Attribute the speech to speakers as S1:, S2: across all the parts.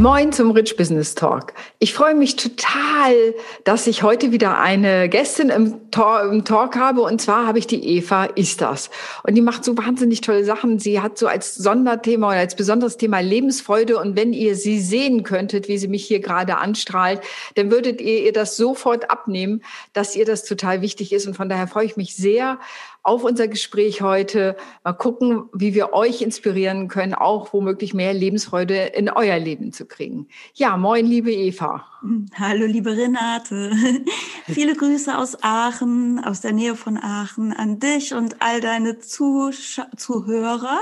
S1: Moin zum Rich Business Talk. Ich freue mich total, dass ich heute wieder eine Gästin im, Talk, im Talk habe. Und zwar habe ich die Eva Istas. Und die macht so wahnsinnig tolle Sachen. Sie hat so als Sonderthema oder als besonderes Thema Lebensfreude. Und wenn ihr sie sehen könntet, wie sie mich hier gerade anstrahlt, dann würdet ihr ihr das sofort abnehmen, dass ihr das total wichtig ist. Und von daher freue ich mich sehr, auf unser Gespräch heute. Mal gucken, wie wir euch inspirieren können, auch womöglich mehr Lebensfreude in euer Leben zu kriegen. Ja, moin, liebe Eva.
S2: Hallo, liebe Renate. Viele Grüße aus Aachen, aus der Nähe von Aachen, an dich und all deine Zusch Zuhörer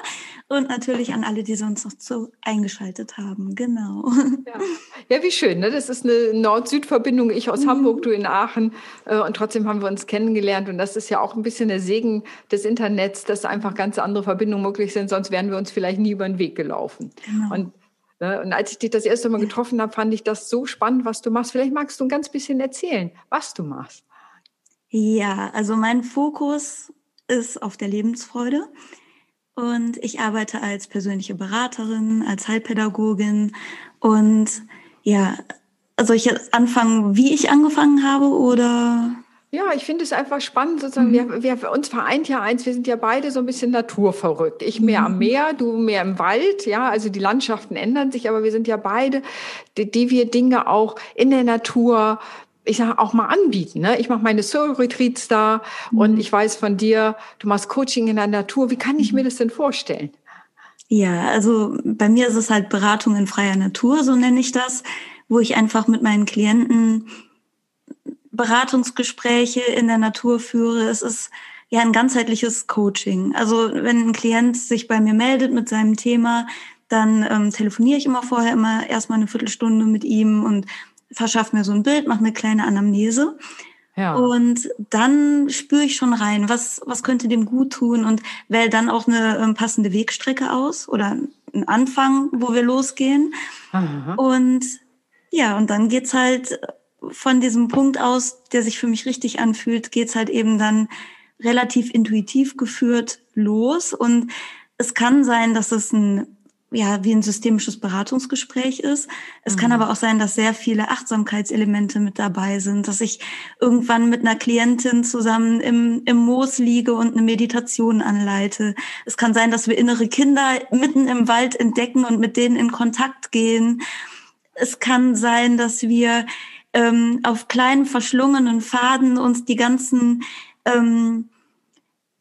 S2: und natürlich an alle, die sonst noch so eingeschaltet haben. Genau.
S1: Ja, ja wie schön. Ne? Das ist eine Nord-Süd-Verbindung. Ich aus mhm. Hamburg, du in Aachen. Äh, und trotzdem haben wir uns kennengelernt. Und das ist ja auch ein bisschen der Segen des Internets, dass einfach ganz andere Verbindungen möglich sind. Sonst wären wir uns vielleicht nie über den Weg gelaufen. Genau. Und? Und als ich dich das erste Mal getroffen habe, fand ich das so spannend, was du machst. Vielleicht magst du ein ganz bisschen erzählen, was du machst.
S2: Ja, also mein Fokus ist auf der Lebensfreude. Und ich arbeite als persönliche Beraterin, als Heilpädagogin. Und ja, soll ich jetzt anfangen, wie ich angefangen habe oder?
S1: Ja, ich finde es einfach spannend, sozusagen. Mhm. Wir, wir, uns vereint ja eins, wir sind ja beide so ein bisschen naturverrückt. Ich mehr am mhm. Meer, du mehr im Wald, ja, also die Landschaften ändern sich, aber wir sind ja beide, die, die wir Dinge auch in der Natur ich sage auch mal anbieten. Ne? Ich mache meine Soul Retreats da mhm. und ich weiß von dir, du machst Coaching in der Natur. Wie kann ich mir mhm. das denn vorstellen?
S2: Ja, also bei mir ist es halt Beratung in freier Natur, so nenne ich das, wo ich einfach mit meinen Klienten Beratungsgespräche in der Natur führe. Es ist ja ein ganzheitliches Coaching. Also wenn ein Klient sich bei mir meldet mit seinem Thema, dann ähm, telefoniere ich immer vorher immer erstmal eine Viertelstunde mit ihm und verschaffe mir so ein Bild, mache eine kleine Anamnese. Ja. Und dann spüre ich schon rein, was, was könnte dem gut tun und wähle dann auch eine ähm, passende Wegstrecke aus oder einen Anfang, wo wir losgehen. Aha. Und ja, und dann geht's halt von diesem Punkt aus, der sich für mich richtig anfühlt, geht's halt eben dann relativ intuitiv geführt los. Und es kann sein, dass es ein ja, wie ein systemisches Beratungsgespräch ist. Es mhm. kann aber auch sein, dass sehr viele Achtsamkeitselemente mit dabei sind, dass ich irgendwann mit einer Klientin zusammen im, im Moos liege und eine Meditation anleite. Es kann sein, dass wir innere Kinder mitten im Wald entdecken und mit denen in Kontakt gehen. Es kann sein, dass wir ähm, auf kleinen verschlungenen Faden uns die ganzen ähm,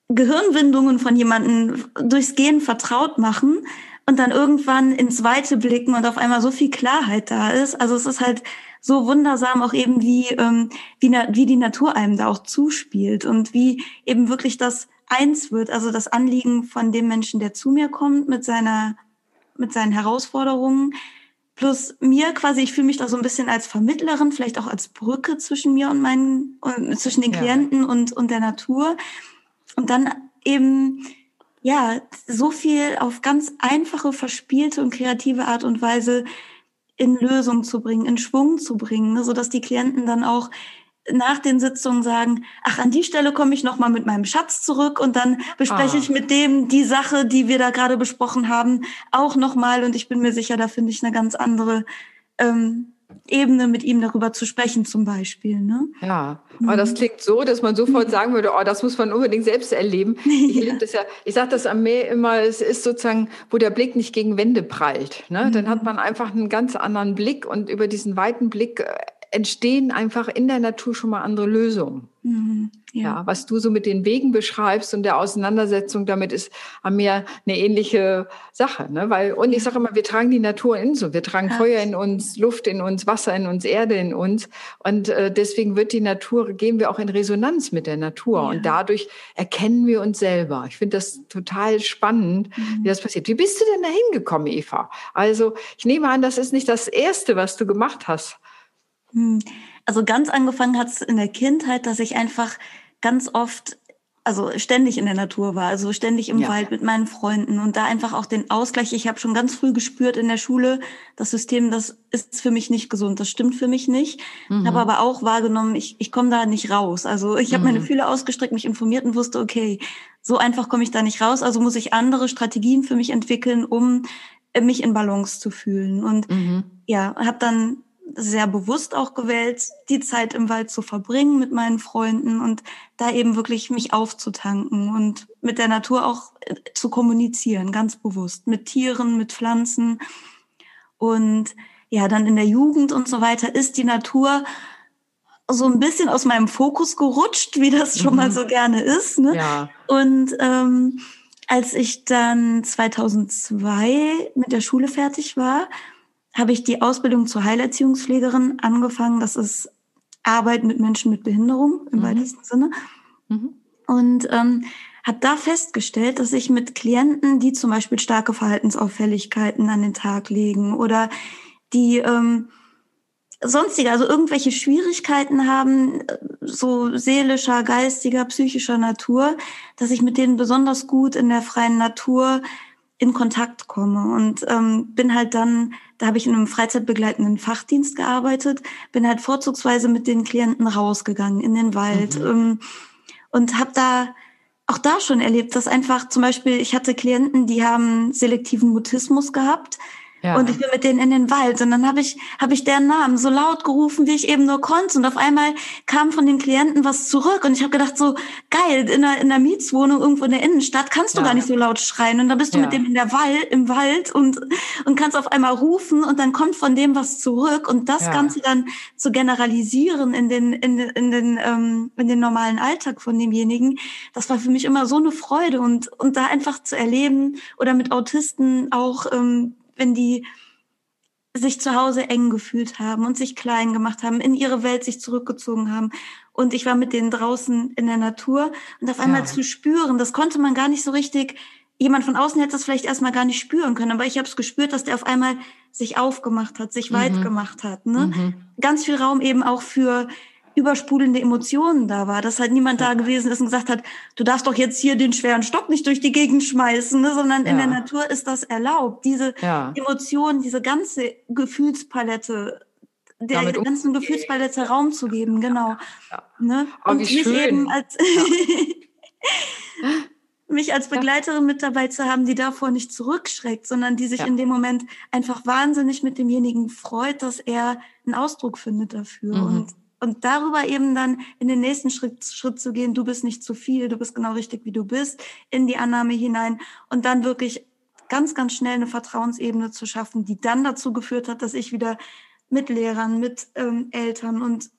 S2: Gehirnwindungen von jemandem durchs Gehen vertraut machen und dann irgendwann ins Weite blicken und auf einmal so viel Klarheit da ist. Also es ist halt so wundersam auch eben, wie, ähm, wie, wie die Natur einem da auch zuspielt und wie eben wirklich das eins wird, also das Anliegen von dem Menschen, der zu mir kommt mit seiner, mit seinen Herausforderungen, Plus mir quasi, ich fühle mich da so ein bisschen als Vermittlerin, vielleicht auch als Brücke zwischen mir und meinen, und zwischen den Klienten ja. und, und der Natur. Und dann eben, ja, so viel auf ganz einfache, verspielte und kreative Art und Weise in Lösung zu bringen, in Schwung zu bringen, ne, so dass die Klienten dann auch nach den Sitzungen sagen, ach, an die Stelle komme ich nochmal mit meinem Schatz zurück und dann bespreche ah. ich mit dem die Sache, die wir da gerade besprochen haben, auch nochmal. Und ich bin mir sicher, da finde ich eine ganz andere ähm, Ebene, mit ihm darüber zu sprechen, zum Beispiel. Ne?
S1: Ja, aber mhm. das klingt so, dass man sofort sagen würde, oh, das muss man unbedingt selbst erleben. Ich ja. das ja, ich sage das am Meer immer, es ist sozusagen, wo der Blick nicht gegen Wände prallt. Ne? Mhm. Dann hat man einfach einen ganz anderen Blick und über diesen weiten Blick äh, entstehen einfach in der Natur schon mal andere Lösungen. Mhm, ja. ja. was du so mit den Wegen beschreibst und der Auseinandersetzung damit ist am Meer eine ähnliche Sache, ne? Weil und ich sage immer, wir tragen die Natur in so, wir tragen ja. Feuer in uns, Luft in uns, Wasser in uns, Erde in uns und äh, deswegen wird die Natur gehen wir auch in Resonanz mit der Natur ja. und dadurch erkennen wir uns selber. Ich finde das total spannend, mhm. wie das passiert. Wie bist du denn da hingekommen, Eva? Also ich nehme an, das ist nicht das erste, was du gemacht hast.
S2: Hm. Also ganz angefangen hat es in der Kindheit, dass ich einfach ganz oft, also ständig in der Natur war, also ständig im ja. Wald mit meinen Freunden und da einfach auch den Ausgleich. Ich habe schon ganz früh gespürt in der Schule, das System, das ist für mich nicht gesund, das stimmt für mich nicht. Mhm. Habe aber auch wahrgenommen, ich, ich komme da nicht raus. Also ich habe mhm. meine Fühle ausgestreckt, mich informiert und wusste, okay, so einfach komme ich da nicht raus. Also muss ich andere Strategien für mich entwickeln, um mich in Balance zu fühlen. Und mhm. ja, habe dann sehr bewusst auch gewählt, die Zeit im Wald zu verbringen mit meinen Freunden und da eben wirklich mich aufzutanken und mit der Natur auch äh, zu kommunizieren, ganz bewusst, mit Tieren, mit Pflanzen. Und ja, dann in der Jugend und so weiter ist die Natur so ein bisschen aus meinem Fokus gerutscht, wie das schon mhm. mal so gerne ist. Ne? Ja. Und ähm, als ich dann 2002 mit der Schule fertig war, habe ich die Ausbildung zur Heilerziehungspflegerin angefangen. Das ist Arbeit mit Menschen mit Behinderung im mhm. weitesten Sinne. Mhm. Und ähm, habe da festgestellt, dass ich mit Klienten, die zum Beispiel starke Verhaltensauffälligkeiten an den Tag legen oder die ähm, sonstige, also irgendwelche Schwierigkeiten haben, so seelischer, geistiger, psychischer Natur, dass ich mit denen besonders gut in der freien Natur in Kontakt komme und ähm, bin halt dann, da habe ich in einem freizeitbegleitenden Fachdienst gearbeitet, bin halt vorzugsweise mit den Klienten rausgegangen in den Wald mhm. ähm, und habe da auch da schon erlebt, dass einfach zum Beispiel ich hatte Klienten, die haben selektiven Mutismus gehabt, ja. Und ich bin mit denen in den Wald. Und dann habe ich habe ich deren Namen so laut gerufen, wie ich eben nur konnte. Und auf einmal kam von den Klienten was zurück. Und ich habe gedacht so geil in der in der Mietswohnung irgendwo in der Innenstadt kannst du ja. gar nicht so laut schreien. Und dann bist du ja. mit dem in der Wald im Wald und und kannst auf einmal rufen und dann kommt von dem was zurück. Und das Ganze dann zu generalisieren in den in, in den ähm, in den normalen Alltag von demjenigen, das war für mich immer so eine Freude. Und und da einfach zu erleben oder mit Autisten auch ähm, wenn die sich zu Hause eng gefühlt haben und sich klein gemacht haben, in ihre Welt sich zurückgezogen haben. Und ich war mit denen draußen in der Natur und auf einmal ja. zu spüren, das konnte man gar nicht so richtig, jemand von außen hätte das vielleicht erstmal gar nicht spüren können, aber ich habe es gespürt, dass der auf einmal sich aufgemacht hat, sich mhm. weit gemacht hat. Ne? Mhm. Ganz viel Raum eben auch für übersprudelnde Emotionen da war, dass halt niemand da gewesen ist und gesagt hat, du darfst doch jetzt hier den schweren Stock nicht durch die Gegend schmeißen, ne? sondern ja. in der Natur ist das erlaubt. Diese ja. Emotionen, diese ganze Gefühlspalette, der Damit ganzen Gefühlspalette Raum zu geben, genau. Ja. Ne?
S1: Oh, und nicht schön. eben
S2: als mich als Begleiterin mit dabei zu haben, die davor nicht zurückschreckt, sondern die sich in dem Moment einfach wahnsinnig mit demjenigen freut, dass er einen Ausdruck findet dafür. Mhm. Und und darüber eben dann in den nächsten Schritt, Schritt zu gehen, du bist nicht zu viel, du bist genau richtig, wie du bist, in die Annahme hinein und dann wirklich ganz, ganz schnell eine Vertrauensebene zu schaffen, die dann dazu geführt hat, dass ich wieder mit Lehrern, mit ähm, Eltern und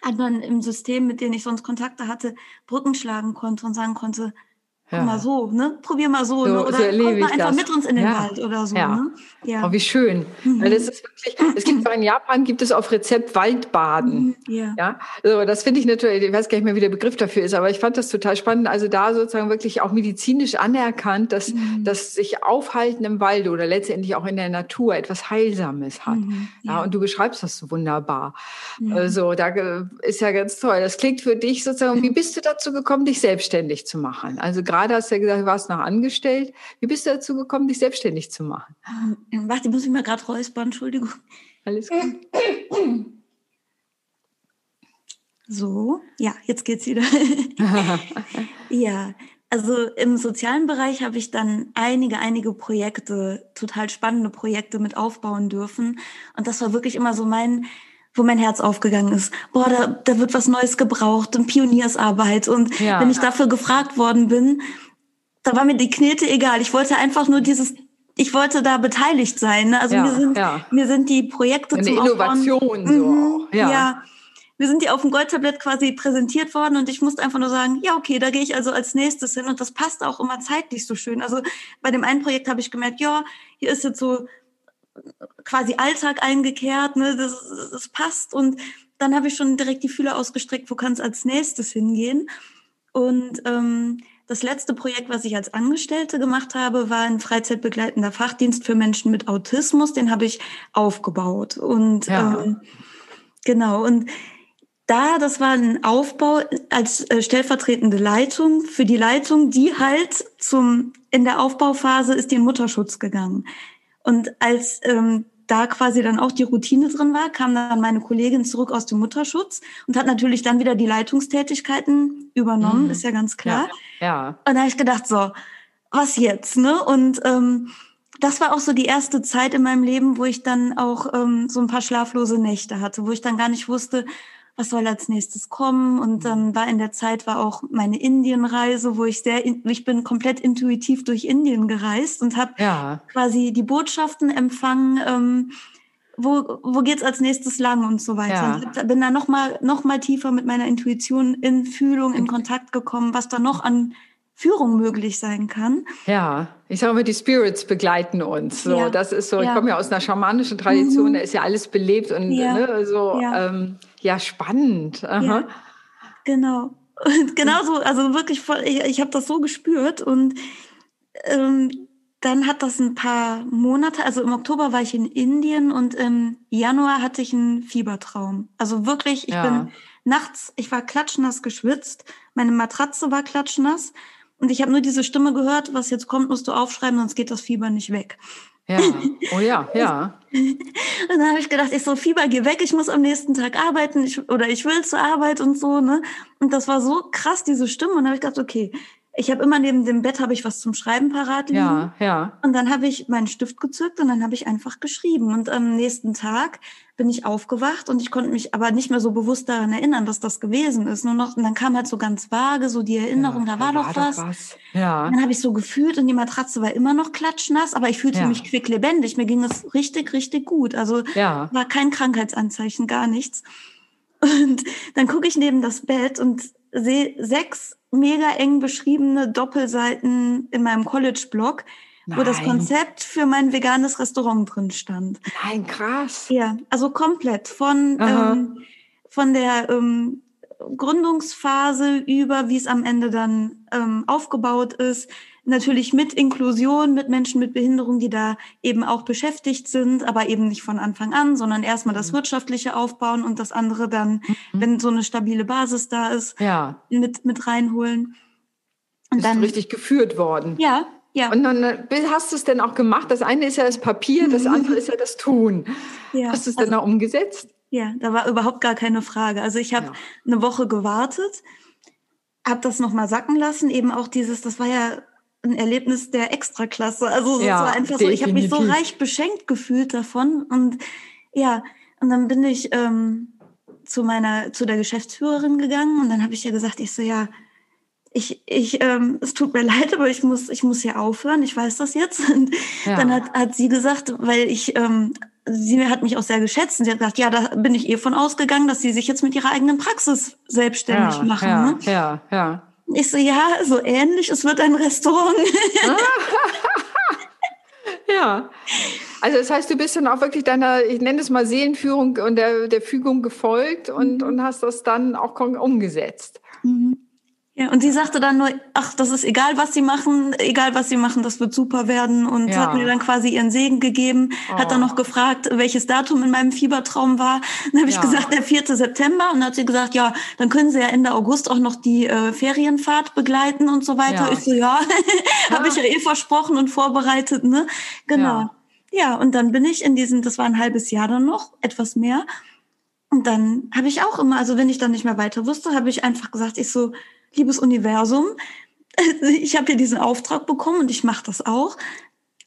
S2: anderen im System, mit denen ich sonst Kontakte hatte, Brücken schlagen konnte und sagen konnte, ja. mal so, ne? Probier mal so,
S1: so
S2: ne? oder
S1: so
S2: komm
S1: mal
S2: einfach
S1: das.
S2: mit uns in den ja. Wald oder so.
S1: Ja.
S2: Ne?
S1: Ja. Oh, wie schön. Mhm. Weil das ist wirklich, es gibt in Japan gibt es auf Rezept Waldbaden. Mhm. Ja. ja. So, das finde ich natürlich, ich weiß gar nicht mehr, wie der Begriff dafür ist, aber ich fand das total spannend. Also da sozusagen wirklich auch medizinisch anerkannt, dass, mhm. dass sich Aufhalten im Wald oder letztendlich auch in der Natur etwas Heilsames hat. Mhm. Ja. und du beschreibst das so wunderbar. Also da ist ja ganz toll. Das klingt für dich sozusagen, wie bist du dazu gekommen, dich selbstständig zu machen? Also gerade hast du ja gesagt, du warst noch angestellt. Wie bist du dazu gekommen, dich selbstständig zu machen?
S2: Ähm, warte, ich muss mich mal gerade räuspern, Entschuldigung.
S1: Alles gut.
S2: So, ja, jetzt geht's wieder. ja, also im sozialen Bereich habe ich dann einige, einige Projekte, total spannende Projekte mit aufbauen dürfen. Und das war wirklich immer so mein, wo mein Herz aufgegangen ist. Boah, da, da wird was Neues gebraucht und Pioniersarbeit. Und ja. wenn ich dafür gefragt worden bin, da war mir die Knete egal. Ich wollte einfach nur dieses, ich wollte da beteiligt sein. Ne? Also ja, mir sind, ja. mir sind die Projekte
S1: Eine zum Innovation Aufbauen, so
S2: mhm, auch. Ja. ja. Wir sind die auf dem Goldtablett quasi präsentiert worden und ich musste einfach nur sagen, ja, okay, da gehe ich also als nächstes hin und das passt auch immer zeitlich so schön. Also bei dem einen Projekt habe ich gemerkt, ja, hier ist jetzt so quasi Alltag eingekehrt, ne, das, das passt und dann habe ich schon direkt die Fühler ausgestreckt, wo kann es als nächstes hingehen. Und ähm, das letzte Projekt, was ich als Angestellte gemacht habe, war ein freizeitbegleitender Fachdienst für Menschen mit Autismus. Den habe ich aufgebaut. Und ja. ähm, genau, und da, das war ein Aufbau als äh, stellvertretende Leitung für die Leitung, die halt zum in der Aufbauphase ist die in Mutterschutz gegangen. Und als ähm, da quasi dann auch die Routine drin war, kam dann meine Kollegin zurück aus dem Mutterschutz und hat natürlich dann wieder die Leitungstätigkeiten übernommen, mhm. ist ja ganz klar.
S1: Ja. ja.
S2: Und da habe ich gedacht, so, was jetzt, ne? Und ähm, das war auch so die erste Zeit in meinem Leben, wo ich dann auch ähm, so ein paar schlaflose Nächte hatte, wo ich dann gar nicht wusste, was soll als nächstes kommen. Und dann war in der Zeit war auch meine Indienreise, wo ich sehr, ich bin komplett intuitiv durch Indien gereist und habe ja. quasi die Botschaften empfangen. Ähm, wo, wo geht's als nächstes lang und so weiter. Ja. bin da noch mal, noch mal tiefer mit meiner Intuition in Fühlung, in Kontakt gekommen, was da noch an Führung möglich sein kann.
S1: Ja, ich sage immer, die Spirits begleiten uns. So, ja. das ist so. Ich komme ja aus einer schamanischen Tradition, mhm. da ist ja alles belebt und ja, ne, so ja, ähm, ja spannend. Ja.
S2: Genau. Und genauso, also wirklich voll, ich, ich habe das so gespürt und ähm, dann hat das ein paar Monate, also im Oktober war ich in Indien und im Januar hatte ich einen Fiebertraum. Also wirklich, ich bin nachts, ich war klatschnass geschwitzt, meine Matratze war klatschnass und ich habe nur diese Stimme gehört, was jetzt kommt, musst du aufschreiben, sonst geht das Fieber nicht weg.
S1: Ja, oh ja, ja.
S2: und dann habe ich gedacht, ich so, Fieber, geh weg, ich muss am nächsten Tag arbeiten ich, oder ich will zur Arbeit und so. ne Und das war so krass, diese Stimme. Und dann habe ich gedacht, okay, ich habe immer neben dem Bett habe ich was zum Schreiben parat liegen.
S1: Ja, ja.
S2: Und dann habe ich meinen Stift gezückt und dann habe ich einfach geschrieben. Und am nächsten Tag bin ich aufgewacht und ich konnte mich aber nicht mehr so bewusst daran erinnern, dass das gewesen ist. Nur noch, und dann kam halt so ganz vage so die Erinnerung, ja, da war, da war doch was. was.
S1: Ja.
S2: Dann habe ich so gefühlt und die Matratze war immer noch klatschnass, aber ich fühlte ja. mich quicklebendig. Mir ging es richtig, richtig gut. Also ja. war kein Krankheitsanzeichen, gar nichts. Und dann gucke ich neben das Bett und sehe sechs mega eng beschriebene Doppelseiten in meinem College-Blog, wo das Konzept für mein veganes Restaurant drin stand.
S1: Nein, krass.
S2: Ja, also komplett von, ähm, von der ähm, Gründungsphase über, wie es am Ende dann ähm, aufgebaut ist, natürlich mit Inklusion, mit Menschen mit Behinderung, die da eben auch beschäftigt sind, aber eben nicht von Anfang an, sondern erstmal das mhm. Wirtschaftliche aufbauen und das andere dann, mhm. wenn so eine stabile Basis da ist,
S1: ja.
S2: mit, mit reinholen.
S1: Und Bist dann richtig geführt worden.
S2: Ja, ja.
S1: Und dann äh, hast du es denn auch gemacht? Das eine ist ja das Papier, das andere ist ja das Tun. Ja. Hast du es also, dann auch umgesetzt?
S2: Ja, da war überhaupt gar keine Frage. Also ich habe ja. eine Woche gewartet, habe das nochmal sacken lassen, eben auch dieses, das war ja ein Erlebnis der Extraklasse. Also ja, es war einfach so, ich habe mich so reich beschenkt gefühlt davon. Und ja, und dann bin ich ähm, zu meiner, zu der Geschäftsführerin gegangen und dann habe ich ihr gesagt, ich so, ja, ich, ich, ähm, es tut mir leid, aber ich muss, ich muss hier aufhören. Ich weiß das jetzt. Und ja. dann hat, hat sie gesagt, weil ich, ähm, sie hat mich auch sehr geschätzt. Und sie hat gesagt, ja, da bin ich eh von ausgegangen, dass sie sich jetzt mit ihrer eigenen Praxis selbstständig
S1: ja,
S2: machen.
S1: Ja,
S2: ne?
S1: ja, ja.
S2: Ich so, ja, so ähnlich, es wird ein Restaurant.
S1: ja. Also das heißt, du bist dann auch wirklich deiner, ich nenne es mal Seelenführung und der, der Fügung gefolgt und, mhm. und hast das dann auch umgesetzt.
S2: Mhm. Ja, und sie sagte dann nur, ach, das ist egal, was sie machen, egal, was sie machen, das wird super werden. Und ja. hat mir dann quasi ihren Segen gegeben, oh. hat dann noch gefragt, welches Datum in meinem Fiebertraum war. Dann habe ich ja. gesagt, der 4. September. Und dann hat sie gesagt, ja, dann können Sie ja Ende August auch noch die äh, Ferienfahrt begleiten und so weiter. Ja. Ich so, ja, habe ich ja eh versprochen und vorbereitet, ne? Genau. Ja. und dann bin ich in diesem, das war ein halbes Jahr dann noch, etwas mehr. Und dann habe ich auch immer, also wenn ich dann nicht mehr weiter wusste, habe ich einfach gesagt, ich so, liebes Universum, ich habe hier diesen Auftrag bekommen und ich mache das auch.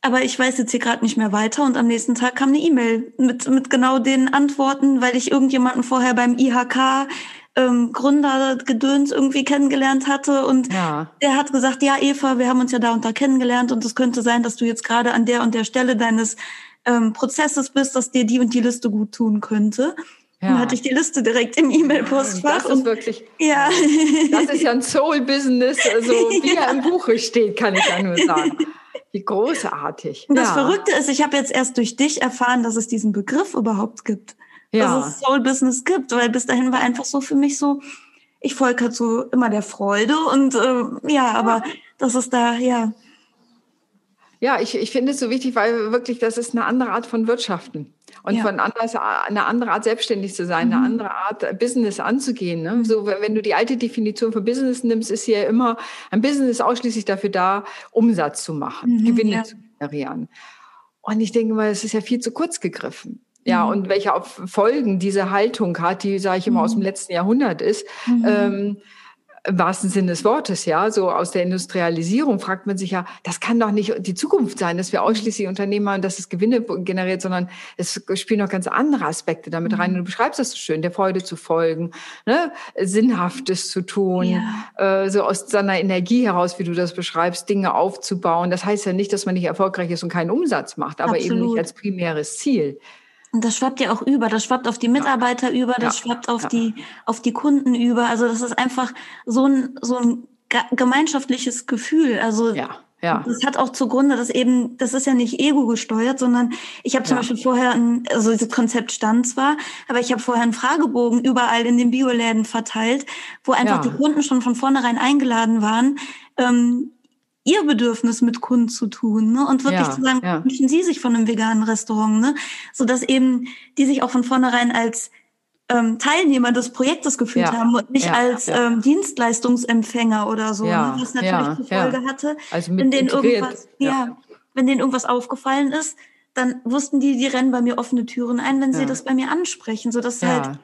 S2: Aber ich weiß jetzt hier gerade nicht mehr weiter und am nächsten Tag kam eine E-Mail mit, mit genau den Antworten, weil ich irgendjemanden vorher beim IHK ähm, Gründergedöns irgendwie kennengelernt hatte und ja. der hat gesagt, ja Eva, wir haben uns ja da und da kennengelernt und es könnte sein, dass du jetzt gerade an der und der Stelle deines ähm, Prozesses bist, dass dir die und die Liste gut tun könnte. Ja. Dann hatte ich die Liste direkt im E-Mail-Postfach.
S1: Das ist wirklich, ja. Das ist ja ein Soul-Business, also wie ja. er im Buche steht, kann ich ja nur sagen. Wie großartig.
S2: Und das ja. Verrückte ist, ich habe jetzt erst durch dich erfahren, dass es diesen Begriff überhaupt gibt. Ja. Dass es Soul-Business gibt, weil bis dahin war einfach so für mich so, ich folge halt so immer der Freude und äh, ja, aber das ist da, ja.
S1: Ja, ich, ich finde es so wichtig, weil wirklich, das ist eine andere Art von Wirtschaften und ja. von anders, eine andere Art selbstständig zu sein, mhm. eine andere Art Business anzugehen. Ne? So, wenn du die alte Definition von Business nimmst, ist ja immer ein Business ausschließlich dafür da, Umsatz zu machen, mhm, Gewinne ja. zu generieren. Und ich denke mal, es ist ja viel zu kurz gegriffen. Ja, mhm. und welche Folgen diese Haltung hat, die, sage ich immer, aus dem mhm. letzten Jahrhundert ist. Mhm. Ähm, im wahrsten Sinne des Wortes, ja, so aus der Industrialisierung fragt man sich ja, das kann doch nicht die Zukunft sein, dass wir ausschließlich Unternehmer und dass es Gewinne generiert, sondern es spielen noch ganz andere Aspekte damit rein. Und du beschreibst das so schön, der Freude zu folgen, ne? Sinnhaftes zu tun, ja. äh, so aus seiner Energie heraus, wie du das beschreibst, Dinge aufzubauen. Das heißt ja nicht, dass man nicht erfolgreich ist und keinen Umsatz macht, aber Absolut. eben nicht als primäres Ziel.
S2: Und das schwappt ja auch über, das schwappt auf die Mitarbeiter ja. über, das ja. schwappt auf ja. die, auf die Kunden über. Also das ist einfach so ein, so ein gemeinschaftliches Gefühl. Also ja. Ja. Das hat auch zugrunde, dass eben, das ist ja nicht ego gesteuert, sondern ich habe zum ja. Beispiel vorher, ein, also dieses Konzept stand zwar, aber ich habe vorher einen Fragebogen überall in den Bioläden verteilt, wo einfach ja. die Kunden schon von vornherein eingeladen waren, ähm, ihr Bedürfnis mit Kunden zu tun ne? und wirklich ja, zu sagen, ja. wünschen Sie sich von einem veganen Restaurant, ne? so dass eben die sich auch von vornherein als ähm, Teilnehmer des Projektes gefühlt ja, haben und nicht ja, als ja. Ähm, Dienstleistungsempfänger oder so, ne? was natürlich zur Folge hatte, also wenn denen irgendwas, ja. wenn denen irgendwas aufgefallen ist, dann wussten die, die rennen bei mir offene Türen ein, wenn sie das bei mir ansprechen, so dass halt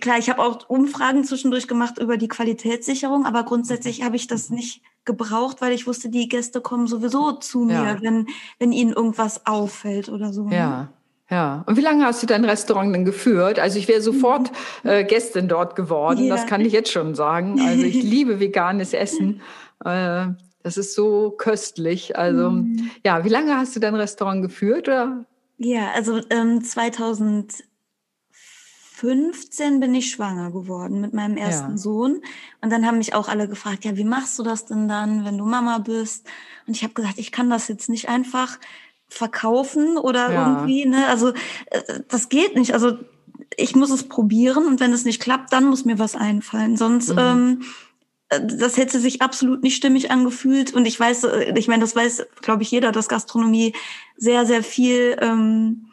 S2: klar, ich habe auch Umfragen zwischendurch gemacht über die Qualitätssicherung, aber grundsätzlich habe ich das nicht gebraucht, weil ich wusste, die Gäste kommen sowieso zu mir, ja. wenn, wenn ihnen irgendwas auffällt oder so.
S1: Ne? Ja. Ja, und wie lange hast du dein Restaurant denn geführt? Also ich wäre sofort mhm. äh, Gästin dort geworden, ja. das kann ich jetzt schon sagen. Also ich liebe veganes Essen. Äh, das ist so köstlich. Also mhm. ja, wie lange hast du dein Restaurant geführt? Oder?
S2: Ja, also ähm, 2000 15 bin ich schwanger geworden mit meinem ersten ja. Sohn. Und dann haben mich auch alle gefragt, ja, wie machst du das denn dann, wenn du Mama bist? Und ich habe gesagt, ich kann das jetzt nicht einfach verkaufen oder ja. irgendwie, ne? Also äh, das geht nicht. Also ich muss es probieren und wenn es nicht klappt, dann muss mir was einfallen. Sonst mhm. ähm, äh, das hätte sich absolut nicht stimmig angefühlt. Und ich weiß, äh, ich meine, das weiß, glaube ich, jeder, dass Gastronomie sehr, sehr viel ähm,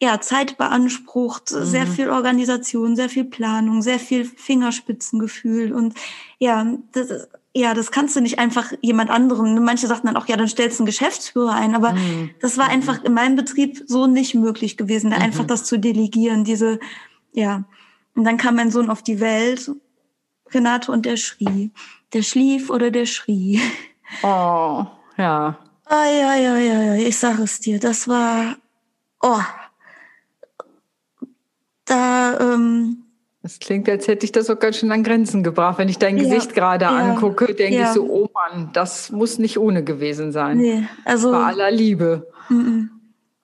S2: ja, Zeit beansprucht, mhm. sehr viel Organisation, sehr viel Planung, sehr viel Fingerspitzengefühl und ja, das, ja, das kannst du nicht einfach jemand anderem. Manche sagten dann auch, ja, dann stellst du einen Geschäftsführer ein, aber mhm. das war einfach in meinem Betrieb so nicht möglich gewesen, da mhm. einfach das zu delegieren, diese, ja. Und dann kam mein Sohn auf die Welt, Renato, und der schrie. Der schlief oder der schrie.
S1: Oh, ja.
S2: Ja, ja, ja, ja, ich sag es dir, das war, oh, da. Ähm,
S1: das klingt, als hätte ich das auch ganz schön an Grenzen gebracht. Wenn ich dein ja, Gesicht gerade ja, angucke, denke ja. ich so, oh Mann, das muss nicht ohne gewesen sein. Nee, also. Bei aller Liebe.
S2: M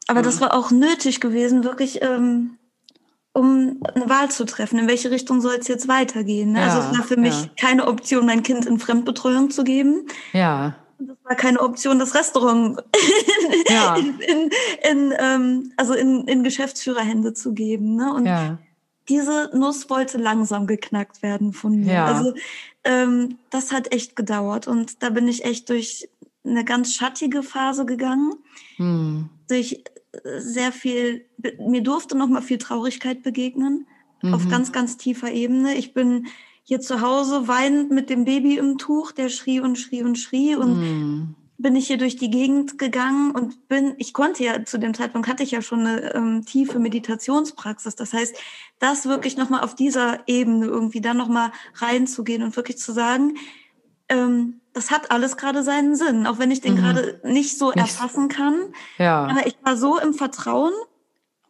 S2: Aber das war auch nötig gewesen, wirklich, ähm, um eine Wahl zu treffen. In welche Richtung soll es jetzt weitergehen? Ne? also es war für mich keine Option, mein Kind in Fremdbetreuung zu geben.
S1: Ja
S2: das war keine Option, das Restaurant ja. in, in, in, ähm, also in, in Geschäftsführerhände zu geben. Ne? Und ja. diese Nuss wollte langsam geknackt werden von mir. Ja. Also ähm, das hat echt gedauert und da bin ich echt durch eine ganz schattige Phase gegangen. Hm. Durch äh, sehr viel, mir durfte noch mal viel Traurigkeit begegnen mhm. auf ganz, ganz tiefer Ebene. Ich bin hier zu Hause weinend mit dem Baby im Tuch, der schrie und schrie und schrie und mm. bin ich hier durch die Gegend gegangen und bin, ich konnte ja zu dem Zeitpunkt hatte ich ja schon eine ähm, tiefe Meditationspraxis. Das heißt, das wirklich nochmal auf dieser Ebene irgendwie dann nochmal reinzugehen und wirklich zu sagen, ähm, das hat alles gerade seinen Sinn, auch wenn ich den mhm. gerade nicht so erfassen kann. Ja. Aber ich war so im Vertrauen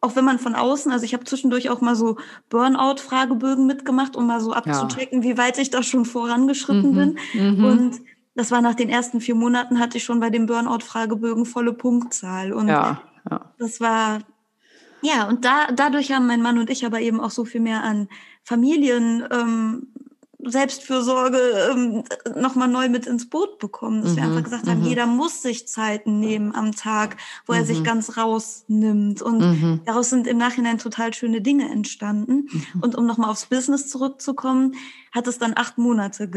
S2: auch wenn man von außen, also ich habe zwischendurch auch mal so Burnout-Fragebögen mitgemacht, um mal so abzuchecken, ja. wie weit ich da schon vorangeschritten mhm. bin. Mhm. Und das war nach den ersten vier Monaten hatte ich schon bei dem Burnout-Fragebögen volle Punktzahl. Und ja, ja. das war, ja, und da, dadurch haben mein Mann und ich aber eben auch so viel mehr an Familien, ähm, Selbstfürsorge ähm, nochmal neu mit ins Boot bekommen. Dass mhm, wir einfach gesagt haben, mhm. jeder muss sich Zeiten nehmen am Tag, wo er sich mhm. ganz rausnimmt. Und mhm. daraus sind im Nachhinein total schöne Dinge entstanden. Und um nochmal aufs Business zurückzukommen, hat es dann acht Monate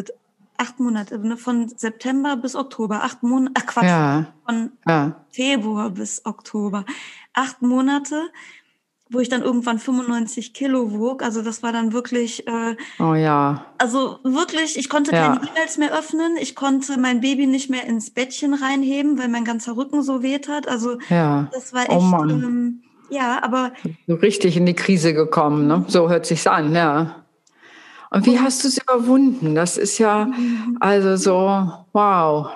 S2: acht Monate, ne, von September bis Oktober, acht Monate, ach Quatsch, ja. von ja. Februar bis Oktober, acht Monate wo ich dann irgendwann 95 Kilo wog. Also das war dann wirklich. Äh,
S1: oh ja.
S2: Also wirklich, ich konnte ja. keine E-Mails mehr öffnen. Ich konnte mein Baby nicht mehr ins Bettchen reinheben, weil mein ganzer Rücken so weht hat. Also ja. das war oh echt. Oh Mann. Ähm, ja, aber.
S1: So richtig in die Krise gekommen, ne? So hört sich's an, ja. Und wie hast du es überwunden? Das ist ja mhm. also so, wow.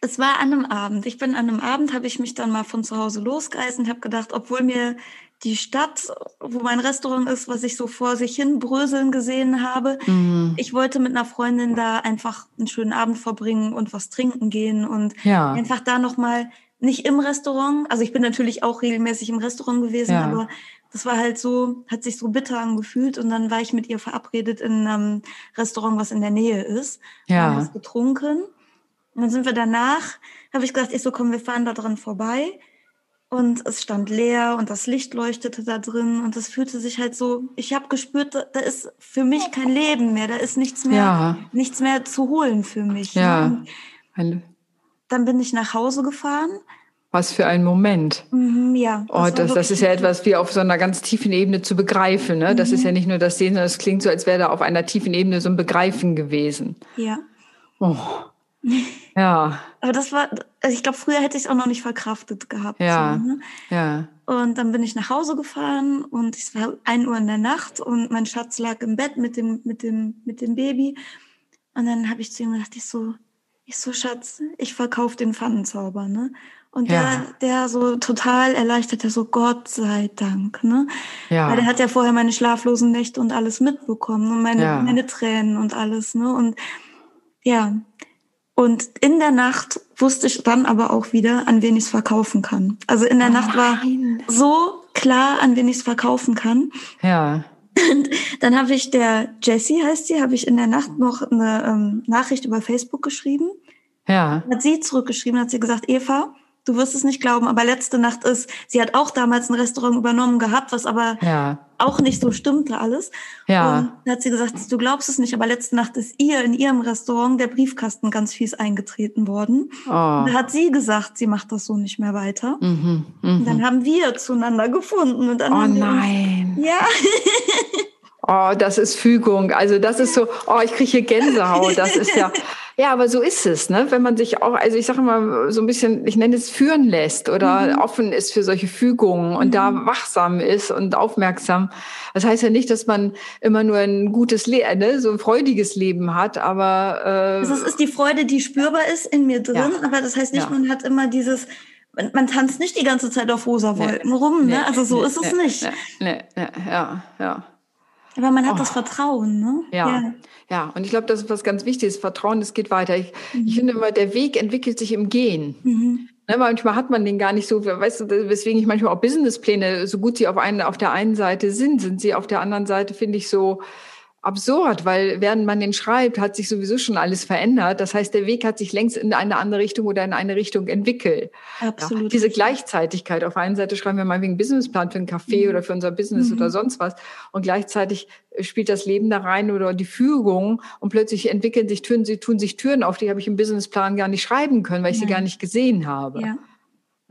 S2: Es war an einem Abend. Ich bin an einem Abend, habe ich mich dann mal von zu Hause losgeeist und habe gedacht, obwohl mir die Stadt, wo mein Restaurant ist, was ich so vor sich hin bröseln gesehen habe. Mhm. Ich wollte mit einer Freundin da einfach einen schönen Abend verbringen und was trinken gehen und ja. einfach da nochmal nicht im Restaurant. Also ich bin natürlich auch regelmäßig im Restaurant gewesen, ja. aber das war halt so, hat sich so bitter angefühlt und dann war ich mit ihr verabredet in einem Restaurant, was in der Nähe ist. Ja. Haben was getrunken. Und dann sind wir danach, habe ich gesagt, ich so, komm, wir fahren da dran vorbei. Und es stand leer und das Licht leuchtete da drin und es fühlte sich halt so, ich habe gespürt, da, ist für mich kein Leben mehr, da ist nichts mehr, ja. nichts mehr zu holen für mich. Ja. Ne? Dann bin ich nach Hause gefahren.
S1: Was für ein Moment.
S2: Mhm, ja.
S1: Das oh, das, das ist ja etwas wie auf so einer ganz tiefen Ebene zu begreifen. Ne? Das mhm. ist ja nicht nur das Sehen, sondern es klingt so, als wäre da auf einer tiefen Ebene so ein Begreifen gewesen.
S2: Ja.
S1: Oh. Ja.
S2: Aber das war, also ich glaube, früher hätte ich es auch noch nicht verkraftet gehabt.
S1: Ja. So, ne? Ja.
S2: Und dann bin ich nach Hause gefahren und es war ein Uhr in der Nacht und mein Schatz lag im Bett mit dem, mit dem, mit dem Baby. Und dann habe ich zu ihm gedacht, ich so, ich so, Schatz, ich verkaufe den Pfannenzauber, ne? Und ja. der, der so total erleichtert, der so, Gott sei Dank, ne? Ja. Weil der hat ja vorher meine schlaflosen Nächte und alles mitbekommen und meine, ja. meine Tränen und alles, ne? Und ja, und in der Nacht wusste ich dann aber auch wieder, an wen ich es verkaufen kann. Also in der oh Nacht war so klar, an wen ich es verkaufen kann.
S1: Ja.
S2: Und dann habe ich der Jessie, heißt sie, habe ich in der Nacht noch eine ähm, Nachricht über Facebook geschrieben.
S1: Ja.
S2: Hat sie zurückgeschrieben, hat sie gesagt, Eva, du wirst es nicht glauben, aber letzte Nacht ist, sie hat auch damals ein Restaurant übernommen gehabt, was aber ja. auch nicht so stimmte alles.
S1: Ja.
S2: Und dann hat sie gesagt, du glaubst es nicht, aber letzte Nacht ist ihr in ihrem Restaurant der Briefkasten ganz fies eingetreten worden. Oh. Da hat sie gesagt, sie macht das so nicht mehr weiter. Mhm, mh. Und dann haben wir zueinander gefunden und dann
S1: oh
S2: haben
S1: wir nein.
S2: Uns, ja.
S1: Oh, das ist Fügung. Also das ist so, oh, ich kriege hier Gänsehaut. Das ist ja, ja, aber so ist es, ne? Wenn man sich auch, also ich sage mal so ein bisschen, ich nenne es führen lässt oder mhm. offen ist für solche Fügungen und mhm. da wachsam ist und aufmerksam. Das heißt ja nicht, dass man immer nur ein gutes Leben, ne? so ein freudiges Leben hat, aber
S2: äh, also es ist die Freude, die spürbar ist in mir drin, ja. aber das heißt nicht, ja. man hat immer dieses man, man tanzt nicht die ganze Zeit auf rosa Wolken nee. rum, ne? Also so nee, ist es
S1: nee,
S2: nicht.
S1: Nee, nee, ja, ja.
S2: Aber man hat oh. das Vertrauen, ne?
S1: Ja. ja. ja. und ich glaube, das ist was ganz Wichtiges. Vertrauen, es geht weiter. Ich, mhm. ich finde immer, der Weg entwickelt sich im Gehen. Mhm. Ne, manchmal hat man den gar nicht so, weißt du, weswegen ich manchmal auch Businesspläne, so gut sie auf, einen, auf der einen Seite sind, sind sie auf der anderen Seite, finde ich, so, absurd, weil während man den schreibt, hat sich sowieso schon alles verändert. Das heißt, der Weg hat sich längst in eine andere Richtung oder in eine Richtung entwickelt.
S2: Absolut.
S1: Ja, diese Gleichzeitigkeit. Auf einer Seite schreiben wir mal wegen Businessplan für ein Café mhm. oder für unser Business mhm. oder sonst was. Und gleichzeitig spielt das Leben da rein oder die Führung und plötzlich entwickeln sich Türen, sie tun sich Türen auf, die habe ich im Businessplan gar nicht schreiben können, weil ich Nein. sie gar nicht gesehen habe. Ja.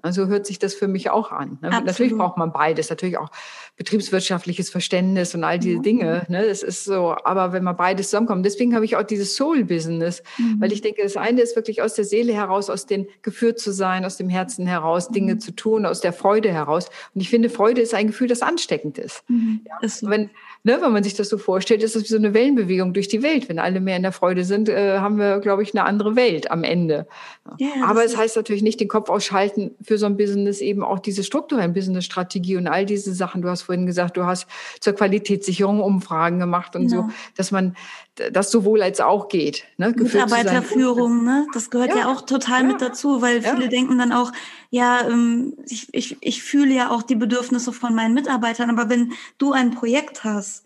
S1: Also hört sich das für mich auch an. Ne? Natürlich braucht man beides, natürlich auch betriebswirtschaftliches Verständnis und all diese mhm. Dinge. Ne? Das ist so, aber wenn man beides zusammenkommt, deswegen habe ich auch dieses Soul-Business, mhm. weil ich denke, das eine ist wirklich aus der Seele heraus, aus dem geführt zu sein, aus dem Herzen heraus, mhm. Dinge zu tun, aus der Freude heraus. Und ich finde, Freude ist ein Gefühl, das ansteckend ist.
S2: Mhm. Ja?
S1: ist so. Wenn ne, wenn man sich das so vorstellt, ist das wie so eine Wellenbewegung durch die Welt. Wenn alle mehr in der Freude sind, äh, haben wir, glaube ich, eine andere Welt am Ende. Ja, Aber es heißt natürlich nicht den Kopf ausschalten für so ein Business, eben auch diese strukturellen Business-Strategie und all diese Sachen. Du hast vorhin gesagt, du hast zur Qualitätssicherung Umfragen gemacht und genau. so, dass man das sowohl als auch geht.
S2: Ne? Mitarbeiterführung, ne? das gehört ja, ja auch total ja. mit dazu, weil viele denken dann auch, ja, ähm, ich, ich, ich fühle ja auch die Bedürfnisse von meinen Mitarbeitern, aber wenn du ein Projekt hast,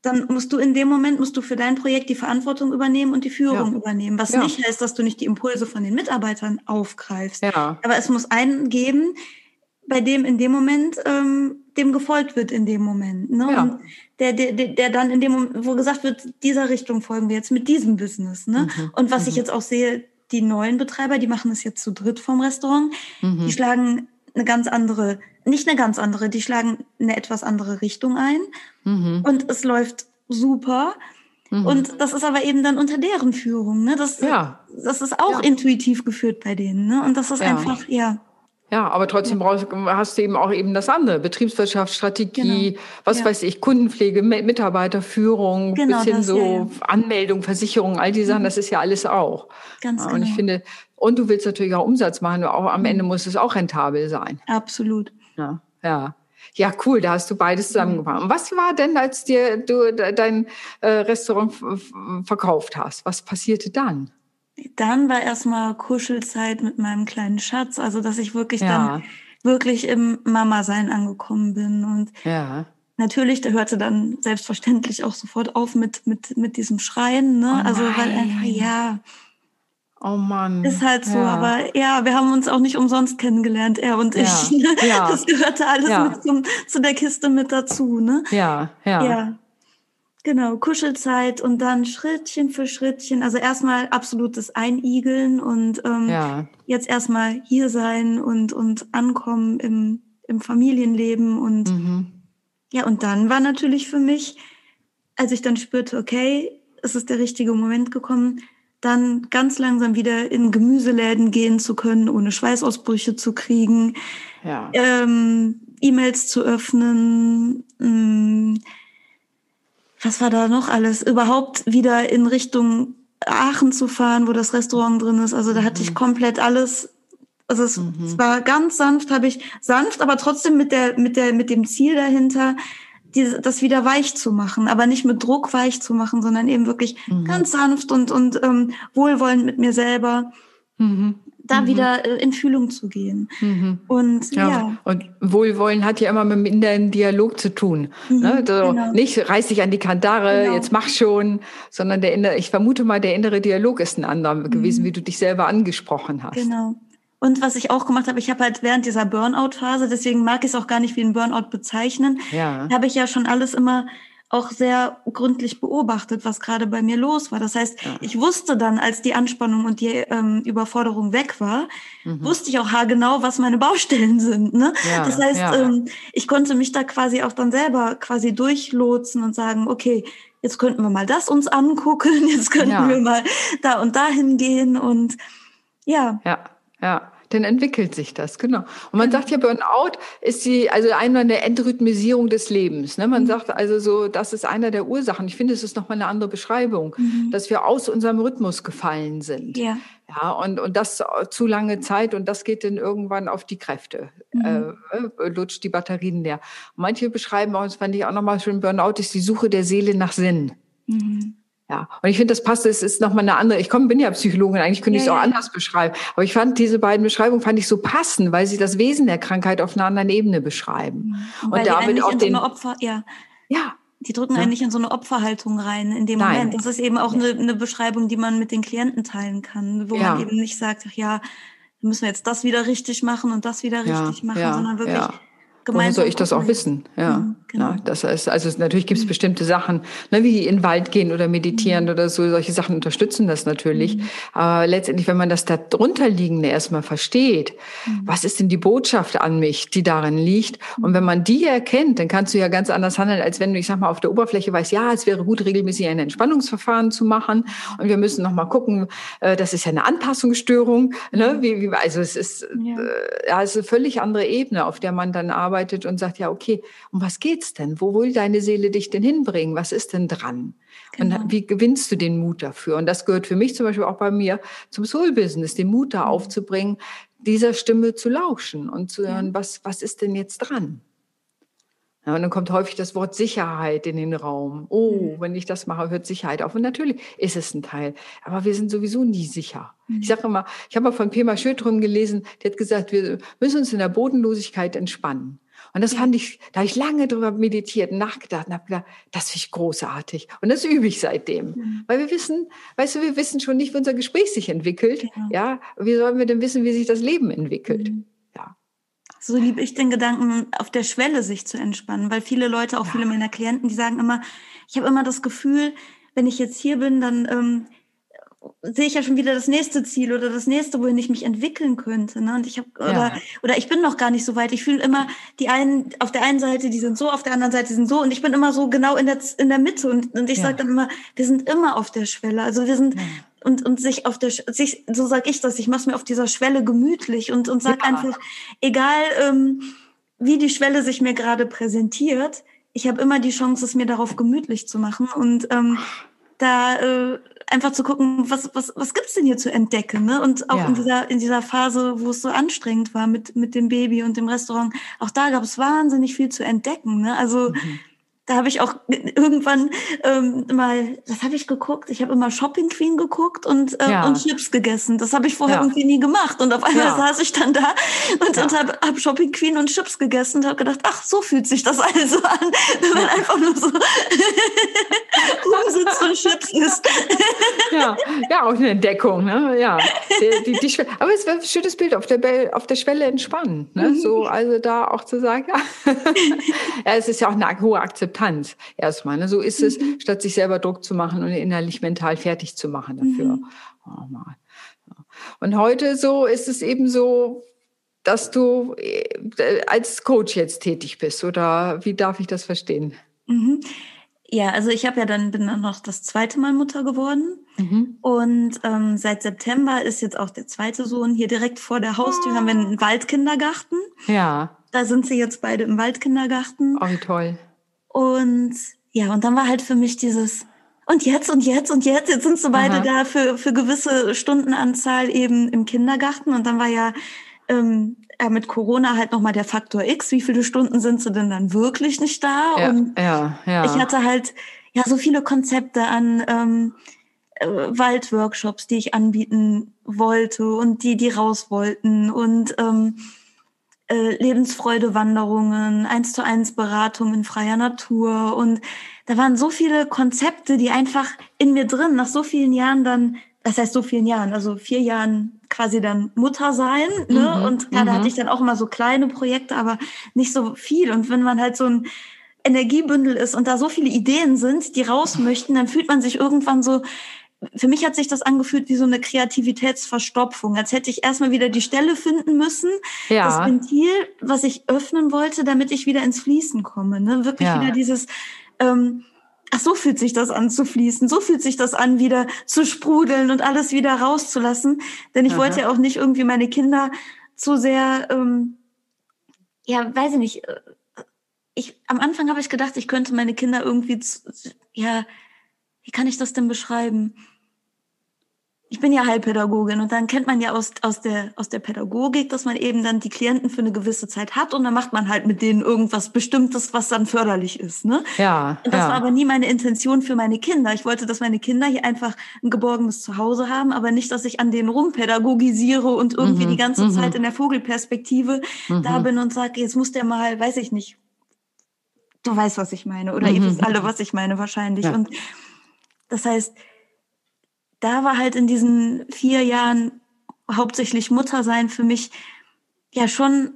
S2: dann musst du in dem Moment, musst du für dein Projekt die Verantwortung übernehmen und die Führung ja. übernehmen. Was ja. nicht heißt, dass du nicht die Impulse von den Mitarbeitern aufgreifst.
S1: Ja.
S2: Aber es muss einen geben, bei dem in dem Moment ähm, dem gefolgt wird in dem Moment. Ne? Ja. Und der, der, der dann in dem Moment, wo gesagt wird, dieser Richtung folgen wir jetzt mit diesem Business. Ne? Mhm. Und was mhm. ich jetzt auch sehe, die neuen Betreiber, die machen es jetzt zu dritt vom Restaurant, mhm. die schlagen eine ganz andere, nicht eine ganz andere, die schlagen eine etwas andere Richtung ein. Mhm. Und es läuft super. Mhm. Und das ist aber eben dann unter deren Führung. Ne? Das,
S1: ja.
S2: das ist auch ja. intuitiv geführt bei denen. Ne? Und das ist
S1: ja.
S2: einfach, ja,
S1: Ja, aber trotzdem brauchst, hast du eben auch eben das andere, Betriebswirtschaftsstrategie, genau. was ja. weiß ich, Kundenpflege, Mitarbeiterführung, genau bis hin das, so ja, ja. Anmeldung, Versicherung, all die Sachen, mhm. das ist ja alles auch. Ganz genau. Und ich finde, und du willst natürlich auch Umsatz machen, auch am Ende mhm. muss es auch rentabel sein.
S2: Absolut.
S1: Ja, ja. Ja, cool, da hast du beides zusammengebracht. Und was war denn, als dir du dein äh, Restaurant verkauft hast? Was passierte dann?
S2: Dann war erstmal Kuschelzeit mit meinem kleinen Schatz, also dass ich wirklich ja. dann wirklich im Mama-Sein angekommen bin. Und ja. natürlich, der hörte dann selbstverständlich auch sofort auf mit, mit, mit diesem Schreien. Ne?
S1: Oh
S2: also weil einfach, ja.
S1: Oh Mann.
S2: Ist halt so, ja. aber ja, wir haben uns auch nicht umsonst kennengelernt, er und ich. Ne? Ja. Das gehörte alles mit zum, zu der Kiste mit dazu, ne?
S1: Ja, ja.
S2: Ja. Genau, Kuschelzeit und dann Schrittchen für Schrittchen. Also erstmal absolutes Einigeln und ähm, ja. jetzt erstmal hier sein und, und ankommen im, im Familienleben. Und mhm. ja, und dann war natürlich für mich, als ich dann spürte, okay, es ist der richtige Moment gekommen, dann ganz langsam wieder in Gemüseläden gehen zu können, ohne Schweißausbrüche zu kriegen, ja. ähm, E-Mails zu öffnen. Mh, mm, was war da noch alles? Überhaupt wieder in Richtung Aachen zu fahren, wo das Restaurant drin ist. Also da hatte ich mhm. komplett alles. Also es, mhm. es war ganz sanft, habe ich sanft, aber trotzdem mit der mit der mit dem Ziel dahinter, diese, das wieder weich zu machen, aber nicht mit Druck weich zu machen, sondern eben wirklich mhm. ganz sanft und und ähm, wohlwollend mit mir selber. Mhm da mhm. wieder äh, in Fühlung zu gehen. Mhm. Und ja. ja.
S1: Und Wohlwollen hat ja immer mit dem inneren Dialog zu tun. Mhm, ne? so, genau. Nicht reiß dich an die Kandare, genau. jetzt mach schon, sondern der innere, ich vermute mal, der innere Dialog ist ein anderer mhm. gewesen, wie du dich selber angesprochen hast.
S2: Genau. Und was ich auch gemacht habe, ich habe halt während dieser Burnout-Phase, deswegen mag ich es auch gar nicht wie ein Burnout bezeichnen, ja. habe ich ja schon alles immer auch sehr gründlich beobachtet, was gerade bei mir los war. Das heißt, ja. ich wusste dann, als die Anspannung und die ähm, Überforderung weg war, mhm. wusste ich auch haargenau, was meine Baustellen sind. Ne? Ja, das heißt, ja. ähm, ich konnte mich da quasi auch dann selber quasi durchlotsen und sagen, okay, jetzt könnten wir mal das uns angucken, jetzt könnten wir mal da und dahin gehen und ja.
S1: Ja, ja dann entwickelt sich das, genau. Und man sagt ja, Burnout ist die, also einmal eine Entrhythmisierung des Lebens. Ne? Man mhm. sagt also so, das ist einer der Ursachen. Ich finde, es ist nochmal eine andere Beschreibung, mhm. dass wir aus unserem Rhythmus gefallen sind. Ja. Ja, und, und das zu lange Zeit und das geht dann irgendwann auf die Kräfte, mhm. äh, lutscht die Batterien leer. manche beschreiben auch, das fand ich auch nochmal schön, Burnout ist die Suche der Seele nach Sinn. Mhm. Ja, und ich finde, das passt, es ist nochmal eine andere, ich komme, bin ja Psychologin, eigentlich könnte ich es auch anders beschreiben. Aber ich fand diese beiden Beschreibungen fand ich so passend, weil sie das Wesen der Krankheit auf einer anderen Ebene beschreiben.
S2: Und, und damit auch den, so Opfer, ja. Ja. Die drücken ja. eigentlich in so eine Opferhaltung rein in dem Nein. Moment. Das ist eben auch eine, eine Beschreibung, die man mit den Klienten teilen kann, wo ja. man eben nicht sagt, ach ja, müssen wir jetzt das wieder richtig machen und das wieder richtig machen, sondern wirklich
S1: Woher soll ich das auch wissen? Ja, mhm, genau. ja das heißt, also natürlich gibt es mhm. bestimmte Sachen, ne, wie in den Wald gehen oder meditieren mhm. oder so. Solche Sachen unterstützen das natürlich. Mhm. Aber letztendlich, wenn man das darunterliegende erstmal versteht, mhm. was ist denn die Botschaft an mich, die darin liegt? Und wenn man die erkennt, dann kannst du ja ganz anders handeln, als wenn du, ich sag mal, auf der Oberfläche weißt, ja, es wäre gut, regelmäßig ein Entspannungsverfahren zu machen. Und wir müssen noch mal gucken, äh, das ist ja eine Anpassungsstörung. Ne? Wie, wie, also es ist, ja. Äh, ja, es ist eine völlig andere Ebene, auf der man dann arbeitet arbeitet und sagt, ja, okay, um was geht's denn? Wo will deine Seele dich denn hinbringen? Was ist denn dran? Genau. Und wie gewinnst du den Mut dafür? Und das gehört für mich zum Beispiel auch bei mir zum Soul-Business, den Mut da mhm. aufzubringen, dieser Stimme zu lauschen und zu hören, ja. was, was ist denn jetzt dran? Ja, und dann kommt häufig das Wort Sicherheit in den Raum. Oh, mhm. wenn ich das mache, hört Sicherheit auf. Und natürlich ist es ein Teil. Aber wir sind sowieso nie sicher. Mhm. Ich sage immer, ich habe mal von Pema Schödrum gelesen, die hat gesagt, wir müssen uns in der Bodenlosigkeit entspannen. Und das ja. fand ich, da habe ich lange drüber meditiert nachgedacht und habe gedacht, das finde ich großartig. Und das übe ich seitdem. Mhm. Weil wir wissen, weißt du, wir wissen schon nicht, wie unser Gespräch sich entwickelt. Ja. ja. Wie sollen wir denn wissen, wie sich das Leben entwickelt? Mhm. Ja.
S2: So liebe ich den Gedanken, auf der Schwelle sich zu entspannen, weil viele Leute, auch ja. viele meiner Klienten, die sagen immer, ich habe immer das Gefühl, wenn ich jetzt hier bin, dann ähm, sehe ich ja schon wieder das nächste Ziel oder das nächste, wohin ich mich entwickeln könnte. Ne? Und ich habe oder ja. oder ich bin noch gar nicht so weit. Ich fühle immer die einen auf der einen Seite, die sind so, auf der anderen Seite sind so und ich bin immer so genau in der in der Mitte und, und ich ja. sage dann immer, wir sind immer auf der Schwelle. Also wir sind ja. und, und sich auf der, sich, so sag ich das, ich mache mir auf dieser Schwelle gemütlich und, und sag ja. einfach, egal ähm, wie die Schwelle sich mir gerade präsentiert, ich habe immer die Chance, es mir darauf gemütlich zu machen und ähm, da äh, einfach zu gucken, was, was, was gibt's denn hier zu entdecken? Ne? Und auch ja. in, dieser, in dieser Phase, wo es so anstrengend war mit, mit dem Baby und dem Restaurant, auch da gab es wahnsinnig viel zu entdecken. Ne? Also mhm da habe ich auch irgendwann ähm, mal, was habe ich geguckt? Ich habe immer Shopping Queen geguckt und, äh, ja. und Chips gegessen. Das habe ich vorher ja. irgendwie nie gemacht. Und auf einmal ja. saß ich dann da und, und habe hab Shopping Queen und Chips gegessen und habe gedacht, ach, so fühlt sich das also an, wenn man einfach nur so rumsitzt und Chips isst.
S1: ja. ja, auch eine Entdeckung. Ne? Ja, die, die, die Aber es wäre ein schönes Bild, auf der, auf der Schwelle entspannen. Ne? Mhm. So, also da auch zu sagen, ja. ja, es ist ja auch eine hohe Akzeptanz Akzeptanz erstmal. Ne? So ist es, mhm. statt sich selber Druck zu machen und innerlich mental fertig zu machen dafür. Mhm. Oh, und heute so ist es eben so, dass du äh, als Coach jetzt tätig bist oder wie darf ich das verstehen?
S2: Mhm. Ja, also ich habe ja dann bin dann noch das zweite Mal Mutter geworden mhm. und ähm, seit September ist jetzt auch der zweite Sohn hier direkt vor der Haustür oh. haben wir einen Waldkindergarten.
S1: Ja.
S2: Da sind sie jetzt beide im Waldkindergarten.
S1: Oh, wie toll.
S2: Und ja, und dann war halt für mich dieses, und jetzt und jetzt und jetzt, jetzt sind so beide Aha. da für, für gewisse Stundenanzahl eben im Kindergarten. Und dann war ja ähm, ja, mit Corona halt nochmal der Faktor X, wie viele Stunden sind sie denn dann wirklich nicht da?
S1: Ja,
S2: und
S1: ja, ja.
S2: ich hatte halt ja so viele Konzepte an ähm, äh, Waldworkshops, die ich anbieten wollte und die, die raus wollten. Und ähm, äh, Lebensfreude-Wanderungen, eins zu eins Beratung in freier Natur und da waren so viele Konzepte, die einfach in mir drin nach so vielen Jahren dann, das heißt so vielen Jahren, also vier Jahren quasi dann Mutter sein, ne? Mhm, und ja, da hatte mhm. ich dann auch immer so kleine Projekte, aber nicht so viel. Und wenn man halt so ein Energiebündel ist und da so viele Ideen sind, die raus möchten, dann fühlt man sich irgendwann so, für mich hat sich das angefühlt wie so eine Kreativitätsverstopfung, als hätte ich erstmal wieder die Stelle finden müssen, ja. das Ventil, was ich öffnen wollte, damit ich wieder ins Fließen komme. Ne? Wirklich ja. wieder dieses, ähm, ach so fühlt sich das an zu fließen, so fühlt sich das an, wieder zu sprudeln und alles wieder rauszulassen. Denn ich Aha. wollte ja auch nicht irgendwie meine Kinder zu sehr, ähm, ja, weiß ich nicht, äh, ich, am Anfang habe ich gedacht, ich könnte meine Kinder irgendwie, zu, ja, wie kann ich das denn beschreiben? Ich bin ja Heilpädagogin und dann kennt man ja aus, aus, der, aus der Pädagogik, dass man eben dann die Klienten für eine gewisse Zeit hat und dann macht man halt mit denen irgendwas Bestimmtes, was dann förderlich ist. Ne?
S1: Ja.
S2: Und das
S1: ja.
S2: war aber nie meine Intention für meine Kinder. Ich wollte, dass meine Kinder hier einfach ein geborgenes Zuhause haben, aber nicht, dass ich an denen rumpädagogisiere und irgendwie mhm. die ganze mhm. Zeit in der Vogelperspektive mhm. da bin und sage, jetzt muss der mal, weiß ich nicht, du weißt, was ich meine, oder ihr wisst mhm. alle, was ich meine wahrscheinlich. Ja. Und das heißt, da war halt in diesen vier Jahren hauptsächlich Muttersein für mich ja schon,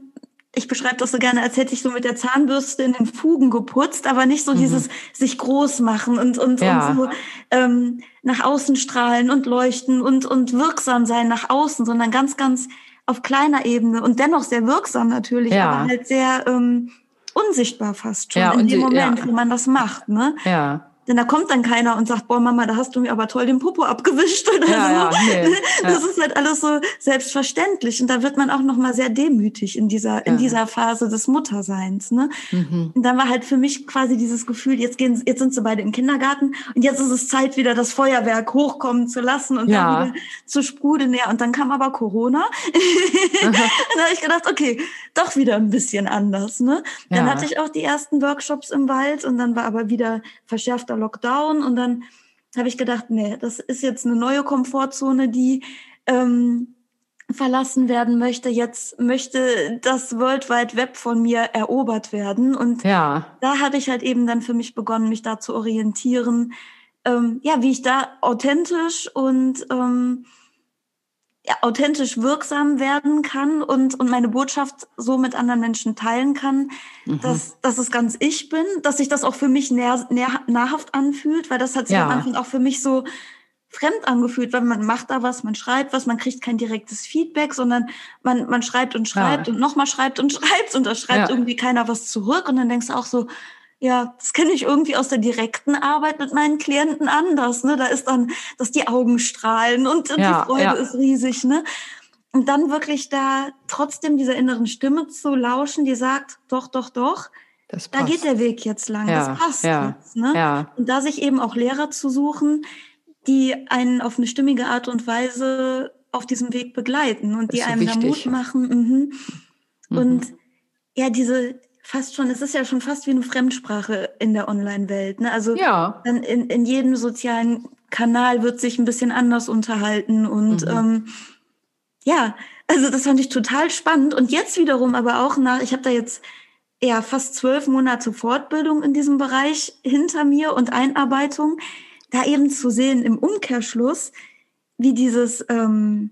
S2: ich beschreibe das so gerne, als hätte ich so mit der Zahnbürste in den Fugen geputzt, aber nicht so mhm. dieses sich groß machen und, und, ja. und so ähm, nach außen strahlen und leuchten und, und wirksam sein nach außen, sondern ganz, ganz auf kleiner Ebene und dennoch sehr wirksam natürlich, ja. aber halt sehr ähm, unsichtbar fast schon ja, in dem Moment, ja. wo man das macht. Ne?
S1: Ja.
S2: Denn da kommt dann keiner und sagt, boah, Mama, da hast du mir aber toll den Popo abgewischt oder ja, so. Ja, nee, das ja. ist halt alles so selbstverständlich. Und da wird man auch nochmal sehr demütig in dieser, in dieser Phase des Mutterseins. Ne? Mhm. Und dann war halt für mich quasi dieses Gefühl, jetzt gehen, jetzt sind sie beide im Kindergarten und jetzt ist es Zeit, wieder das Feuerwerk hochkommen zu lassen und dann wieder zu sprudeln. Ja, und dann kam aber Corona. dann habe ich gedacht, okay, doch wieder ein bisschen anders. Ne? Dann hatte ich auch die ersten Workshops im Wald und dann war aber wieder verschärfter Lockdown und dann habe ich gedacht, nee, das ist jetzt eine neue Komfortzone, die ähm, verlassen werden möchte. Jetzt möchte das World Wide Web von mir erobert werden. Und
S1: ja.
S2: da hatte ich halt eben dann für mich begonnen, mich da zu orientieren, ähm, ja, wie ich da authentisch und ähm, authentisch wirksam werden kann und, und meine Botschaft so mit anderen Menschen teilen kann, mhm. dass, dass es ganz ich bin, dass sich das auch für mich näher, näher, nahrhaft anfühlt, weil das hat sich ja. am Anfang auch für mich so fremd angefühlt, weil man macht da was, man schreibt was, man kriegt kein direktes Feedback, sondern man, man schreibt und schreibt ja. und nochmal schreibt und schreibt und da schreibt ja. irgendwie keiner was zurück und dann denkst du auch so, ja, das kenne ich irgendwie aus der direkten Arbeit mit meinen Klienten anders. Ne? Da ist dann, dass die Augen strahlen und ja, die Freude ja. ist riesig. Ne? Und dann wirklich da trotzdem dieser inneren Stimme zu lauschen, die sagt, doch, doch, doch, da geht der Weg jetzt lang, ja, das passt ja, jetzt. Ne? Und da sich eben auch Lehrer zu suchen, die einen auf eine stimmige Art und Weise auf diesem Weg begleiten und die so einem wichtig. da Mut machen. Mhm. Mhm. Und ja, diese fast schon, es ist ja schon fast wie eine Fremdsprache in der Online-Welt. Ne? Also ja. in, in jedem sozialen Kanal wird sich ein bisschen anders unterhalten und mhm. ähm, ja, also das fand ich total spannend. Und jetzt wiederum aber auch nach, ich habe da jetzt ja fast zwölf Monate Fortbildung in diesem Bereich hinter mir und Einarbeitung, da eben zu sehen im Umkehrschluss, wie dieses ähm,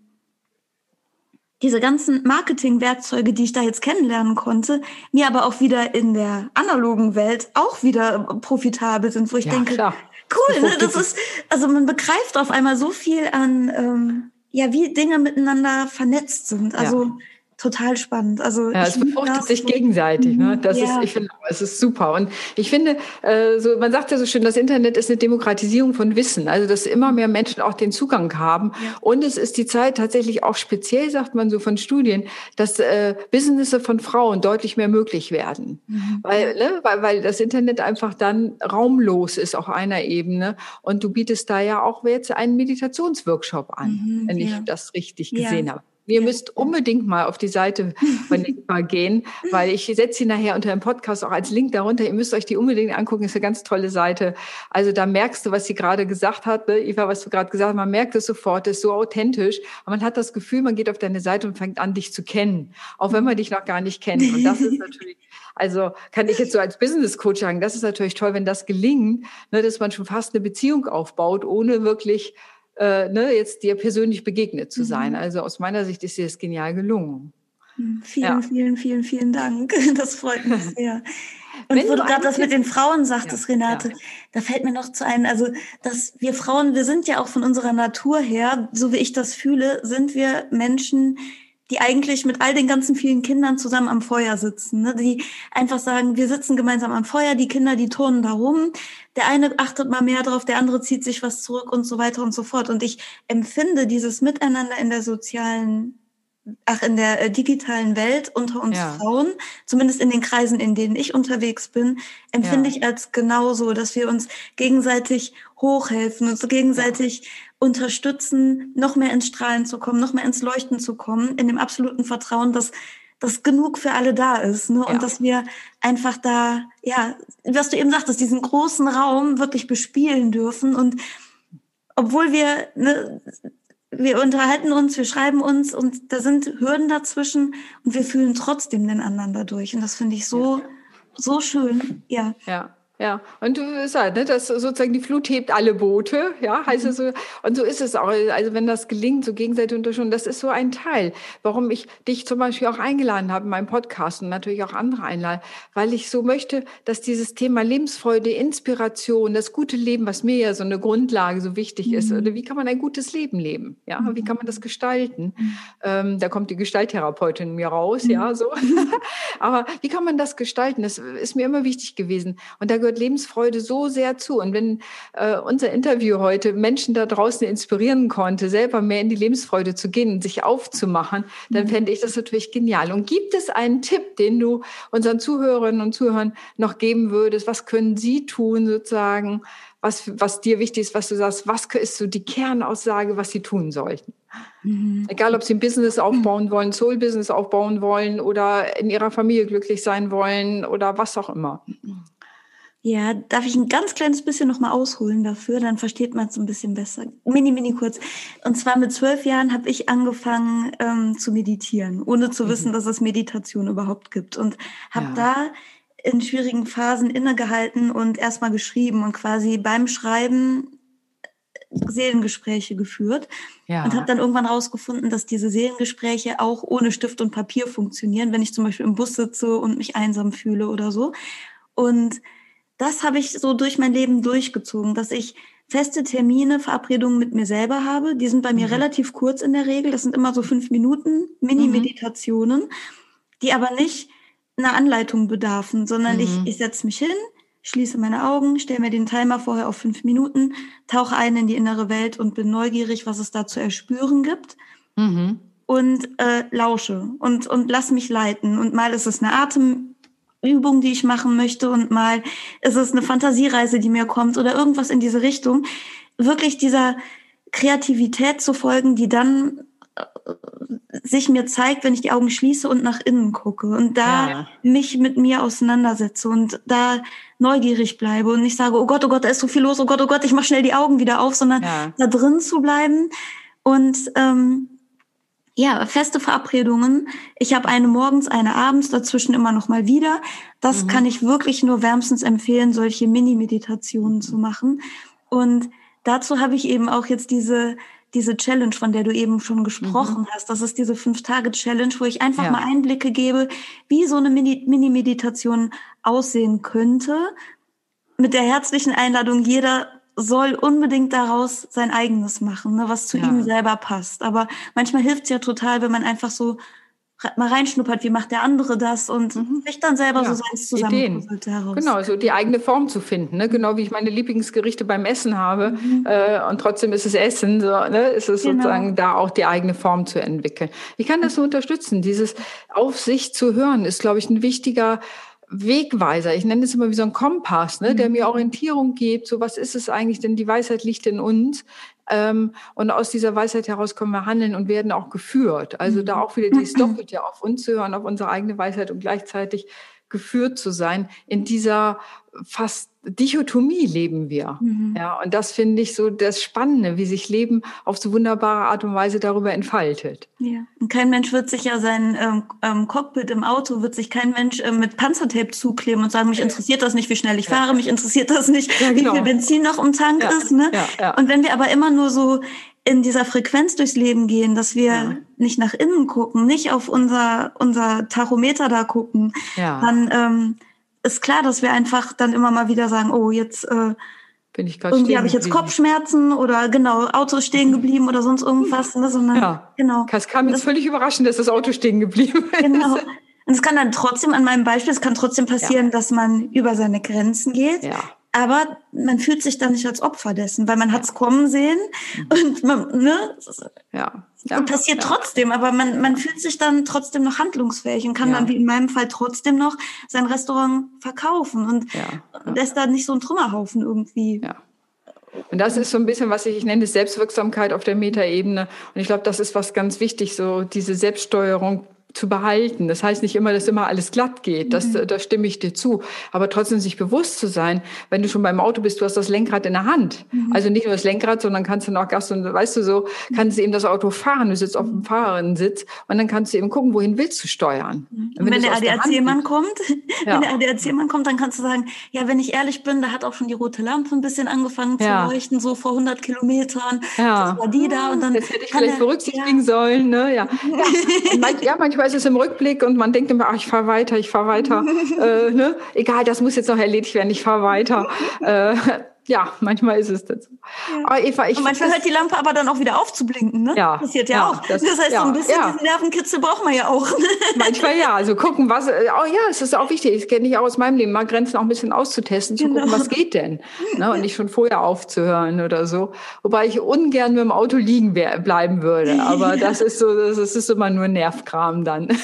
S2: diese ganzen Marketing-Werkzeuge, die ich da jetzt kennenlernen konnte, mir aber auch wieder in der analogen Welt auch wieder profitabel sind, wo ich ja, denke, klar. cool, ne? das ist, also man begreift auf einmal so viel an, ähm, ja, wie Dinge miteinander vernetzt sind. Also ja total spannend. Also
S1: ja, es befruchtet sich gegenseitig. Ne? Das ja. ist, ich finde, es ist super. Und ich finde, äh, so, man sagt ja so schön, das Internet ist eine Demokratisierung von Wissen. Also, dass immer mehr Menschen auch den Zugang haben. Ja. Und es ist die Zeit tatsächlich auch speziell, sagt man so von Studien, dass äh, Businesses von Frauen deutlich mehr möglich werden. Mhm. Weil, ne, weil, weil das Internet einfach dann raumlos ist auf einer Ebene. Und du bietest da ja auch jetzt einen Meditationsworkshop an, mhm, wenn ich das richtig gesehen habe. Ihr müsst unbedingt mal auf die Seite von Nickbar gehen, weil ich setze sie nachher unter dem Podcast auch als Link darunter. Ihr müsst euch die unbedingt angucken. Ist eine ganz tolle Seite. Also da merkst du, was sie gerade gesagt hat, ne? Eva, was du gerade gesagt hast. Man merkt es sofort, das ist so authentisch. Und man hat das Gefühl, man geht auf deine Seite und fängt an, dich zu kennen, auch wenn man dich noch gar nicht kennt. Und das ist natürlich also kann ich jetzt so als Business Coach sagen, das ist natürlich toll, wenn das gelingt, ne, dass man schon fast eine Beziehung aufbaut, ohne wirklich äh, ne, jetzt dir persönlich begegnet zu sein. Mhm. Also aus meiner Sicht ist dir das genial gelungen.
S2: Vielen, ja. vielen, vielen, vielen Dank. Das freut mich sehr. Und Wenn wo du gerade das mit den Frauen sagtest, ja, Renate, ja. da fällt mir noch zu ein, also, dass wir Frauen, wir sind ja auch von unserer Natur her, so wie ich das fühle, sind wir Menschen, die eigentlich mit all den ganzen vielen Kindern zusammen am Feuer sitzen, ne? die einfach sagen, wir sitzen gemeinsam am Feuer, die Kinder, die turnen da rum, der eine achtet mal mehr drauf, der andere zieht sich was zurück und so weiter und so fort. Und ich empfinde dieses Miteinander in der sozialen ach, in der äh, digitalen Welt unter uns ja. Frauen, zumindest in den Kreisen, in denen ich unterwegs bin, empfinde ja. ich als genauso, dass wir uns gegenseitig hochhelfen, uns gegenseitig. Unterstützen, noch mehr ins Strahlen zu kommen, noch mehr ins Leuchten zu kommen, in dem absoluten Vertrauen, dass dass genug für alle da ist, ne? Und dass wir einfach da, ja, was du eben sagtest, diesen großen Raum wirklich bespielen dürfen und obwohl wir ne, wir unterhalten uns, wir schreiben uns und da sind Hürden dazwischen und wir fühlen trotzdem den anderen dadurch. Und das finde ich so, so schön. Ja.
S1: Ja. Ja, und du sagst, ne, dass sozusagen die Flut hebt alle Boote, ja, heißt es so. Und so ist es auch. Also wenn das gelingt, so gegenseitig unterstützen, das ist so ein Teil, warum ich dich zum Beispiel auch eingeladen habe in meinem Podcast und natürlich auch andere einladen, weil ich so möchte, dass dieses Thema Lebensfreude, Inspiration, das gute Leben, was mir ja so eine Grundlage so wichtig ist, mhm. oder wie kann man ein gutes Leben leben, ja, wie kann man das gestalten? Mhm. Ähm, da kommt die Gestalttherapeutin mir raus, mhm. ja, so. Aber wie kann man das gestalten? Das ist mir immer wichtig gewesen. Und da gehört Lebensfreude so sehr zu. Und wenn äh, unser Interview heute Menschen da draußen inspirieren konnte, selber mehr in die Lebensfreude zu gehen und sich aufzumachen, dann mhm. fände ich das natürlich genial. Und gibt es einen Tipp, den du unseren Zuhörerinnen und Zuhörern noch geben würdest? Was können sie tun sozusagen? Was, was dir wichtig ist, was du sagst, was ist so die Kernaussage, was sie tun sollten? Mhm. Egal, ob sie ein Business aufbauen wollen, Soul-Business aufbauen wollen oder in ihrer Familie glücklich sein wollen oder was auch immer.
S2: Ja, darf ich ein ganz kleines bisschen nochmal ausholen dafür, dann versteht man es ein bisschen besser. Mini, mini kurz. Und zwar mit zwölf Jahren habe ich angefangen ähm, zu meditieren, ohne zu mhm. wissen, dass es Meditation überhaupt gibt. Und habe ja. da in schwierigen Phasen innegehalten und erstmal geschrieben und quasi beim Schreiben Seelengespräche geführt ja. und habe dann irgendwann rausgefunden, dass diese Seelengespräche auch ohne Stift und Papier funktionieren, wenn ich zum Beispiel im Bus sitze und mich einsam fühle oder so. Und das habe ich so durch mein Leben durchgezogen, dass ich feste Termine, Verabredungen mit mir selber habe. Die sind bei mir mhm. relativ kurz in der Regel. Das sind immer so fünf Minuten Mini-Meditationen, mhm. die aber nicht einer Anleitung bedarfen, sondern mhm. ich, ich setze mich hin, schließe meine Augen, stelle mir den Timer vorher auf fünf Minuten, tauche ein in die innere Welt und bin neugierig, was es da zu erspüren gibt. Mhm. Und äh, lausche und, und lass mich leiten. Und mal ist es eine Atemübung, die ich machen möchte, und mal ist es eine Fantasiereise, die mir kommt oder irgendwas in diese Richtung. Wirklich dieser Kreativität zu folgen, die dann sich mir zeigt, wenn ich die Augen schließe und nach innen gucke und da ja. mich mit mir auseinandersetze und da neugierig bleibe und nicht sage, oh Gott, oh Gott, da ist so viel los, oh Gott, oh Gott, ich mach schnell die Augen wieder auf, sondern ja. da drin zu bleiben und ähm, ja, feste Verabredungen. Ich habe eine morgens, eine abends, dazwischen immer noch mal wieder. Das mhm. kann ich wirklich nur wärmstens empfehlen, solche Mini-Meditationen zu machen. Und dazu habe ich eben auch jetzt diese diese Challenge, von der du eben schon gesprochen mhm. hast. Das ist diese Fünf-Tage-Challenge, wo ich einfach ja. mal Einblicke gebe, wie so eine Mini-Meditation aussehen könnte. Mit der herzlichen Einladung, jeder soll unbedingt daraus sein eigenes machen, ne, was zu ja. ihm selber passt. Aber manchmal hilft es ja total, wenn man einfach so mal reinschnuppert, wie macht der andere das und mhm. sich dann selber ja, so seins
S1: heraus. Genau, so die eigene Form zu finden. Ne? Genau wie ich meine Lieblingsgerichte beim Essen habe mhm. äh, und trotzdem ist es Essen, so, ne? ist es genau. sozusagen da auch die eigene Form zu entwickeln. Ich kann das nur unterstützen. Dieses auf sich zu hören ist, glaube ich, ein wichtiger Wegweiser. Ich nenne es immer wie so ein Kompass, ne, der mhm. mir Orientierung gibt. So, was ist es eigentlich? Denn die Weisheit liegt in uns. Ähm, und aus dieser Weisheit heraus können wir handeln und werden auch geführt. Also da mhm. auch wieder dieses Doppelte auf uns zu hören, auf unsere eigene Weisheit und gleichzeitig geführt zu sein in dieser fast Dichotomie leben wir. Mhm. Ja, und das finde ich so das Spannende, wie sich Leben auf so wunderbare Art und Weise darüber entfaltet.
S2: Ja, und kein Mensch wird sich ja sein ähm, ähm, Cockpit im Auto, wird sich kein Mensch äh, mit Panzertape zukleben und sagen, mich interessiert das nicht, wie schnell ich fahre, mich interessiert das nicht, ja, genau. wie viel Benzin noch im Tank ja. ist. Ne? Ja, und wenn wir aber immer nur so in dieser Frequenz durchs Leben gehen, dass wir nicht nach innen gucken, nicht auf unser, unser Tachometer da gucken, dann ähm, ist klar, dass wir einfach dann immer mal wieder sagen, oh, jetzt äh, bin ich irgendwie habe ich jetzt Kopfschmerzen oder genau Auto stehen geblieben oder sonst irgendwas, ne, sondern
S1: ja. genau. Es kam jetzt völlig überraschend, dass das Auto stehen geblieben ist. Genau.
S2: Und es kann dann trotzdem an meinem Beispiel, es kann trotzdem passieren, ja. dass man über seine Grenzen geht. Ja. Aber man fühlt sich dann nicht als Opfer dessen, weil man hat es kommen sehen mhm. und man, ne? Ja. ja und passiert ja. trotzdem, aber man, man fühlt sich dann trotzdem noch handlungsfähig und kann ja. dann wie in meinem Fall trotzdem noch sein Restaurant verkaufen und lässt da nicht so ein Trümmerhaufen irgendwie. Ja.
S1: Und das ist so ein bisschen, was ich, ich nenne, Selbstwirksamkeit auf der Metaebene. Und ich glaube, das ist was ganz wichtig, so diese Selbststeuerung zu behalten. Das heißt nicht immer, dass immer alles glatt geht. Das, mhm. da stimme ich dir zu. Aber trotzdem sich bewusst zu sein, wenn du schon beim Auto bist, du hast das Lenkrad in der Hand. Mhm. Also nicht nur das Lenkrad, sondern kannst du noch Gast und weißt du so, kannst du eben das Auto fahren. Du sitzt auf dem Fahrerinsitz und dann kannst du eben gucken, wohin willst du steuern.
S2: Mhm. Und wenn, wenn der ADAC-Mann kommt, ja. wenn der ADAC-Mann kommt, dann kannst du sagen, ja, wenn ich ehrlich bin, da hat auch schon die rote Lampe ein bisschen angefangen ja. zu leuchten, so vor 100 Kilometern. Ja. Das war die da und dann.
S1: Das hätte ich vielleicht berücksichtigen sollen, ne? Ja. ja, manchmal ist es im Rückblick und man denkt immer, ach, ich fahre weiter, ich fahre weiter. äh, ne? Egal, das muss jetzt noch erledigt werden, ich fahre weiter. Äh, ja, manchmal ist es dazu.
S2: Ja. Aber Eva, ich und manchmal hört die Lampe aber dann auch wieder auf zu blinken, ne? Ja. Passiert ja, ja auch. Das, das heißt, ja, so ein bisschen diesen Nervenkitzel braucht man ja auch.
S1: manchmal ja. Also gucken, was, äh, oh ja, es ist auch wichtig. Ich kenne ich auch aus meinem Leben, mal Grenzen auch ein bisschen auszutesten, zu genau. gucken, was geht denn? Ne? Und nicht schon vorher aufzuhören oder so. Wobei ich ungern mit dem Auto liegen bleiben würde. Aber das ist so, das ist immer nur Nervkram dann.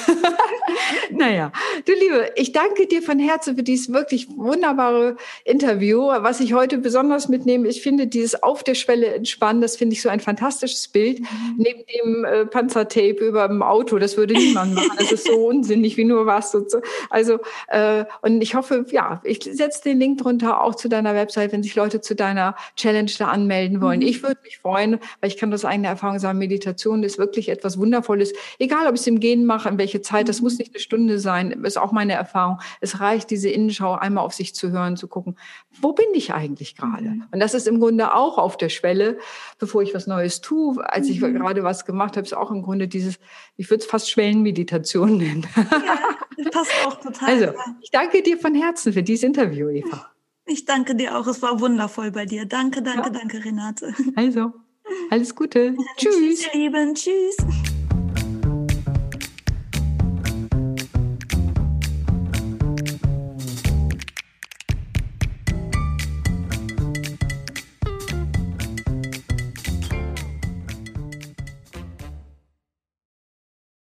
S1: naja, du Liebe, ich danke dir von Herzen für dieses wirklich wunderbare Interview. Was ich heute besonders mitnehme, ich finde dieses auf der Schwelle entspannen, das finde ich so ein fantastisches Bild. Mhm. Neben dem äh, Panzertape über dem Auto, das würde niemand machen. Das ist so unsinnig wie nur was. So. Also, äh, und ich hoffe, ja, ich setze den Link drunter auch zu deiner Website, wenn sich Leute zu deiner Challenge da anmelden wollen. Mhm. Ich würde mich freuen, weil ich kann das eigene Erfahrung sagen, Meditation ist wirklich etwas Wundervolles. Egal, ob ich es im Gehen mache, in welche Zeit, das mhm. Muss nicht eine Stunde sein, ist auch meine Erfahrung. Es reicht, diese Innenschau einmal auf sich zu hören, zu gucken, wo bin ich eigentlich gerade? Mhm. Und das ist im Grunde auch auf der Schwelle, bevor ich was Neues tue. Als ich mhm. gerade was gemacht habe, ist auch im Grunde dieses, ich würde es fast Schwellenmeditation nennen. Ja, das passt auch total. Also, ich danke dir von Herzen für dieses Interview, Eva.
S2: Ich danke dir auch. Es war wundervoll bei dir. Danke, danke, ja. danke, Renate.
S1: Also, alles Gute.
S2: Tschüss. Tschüss, ihr Lieben. Tschüss.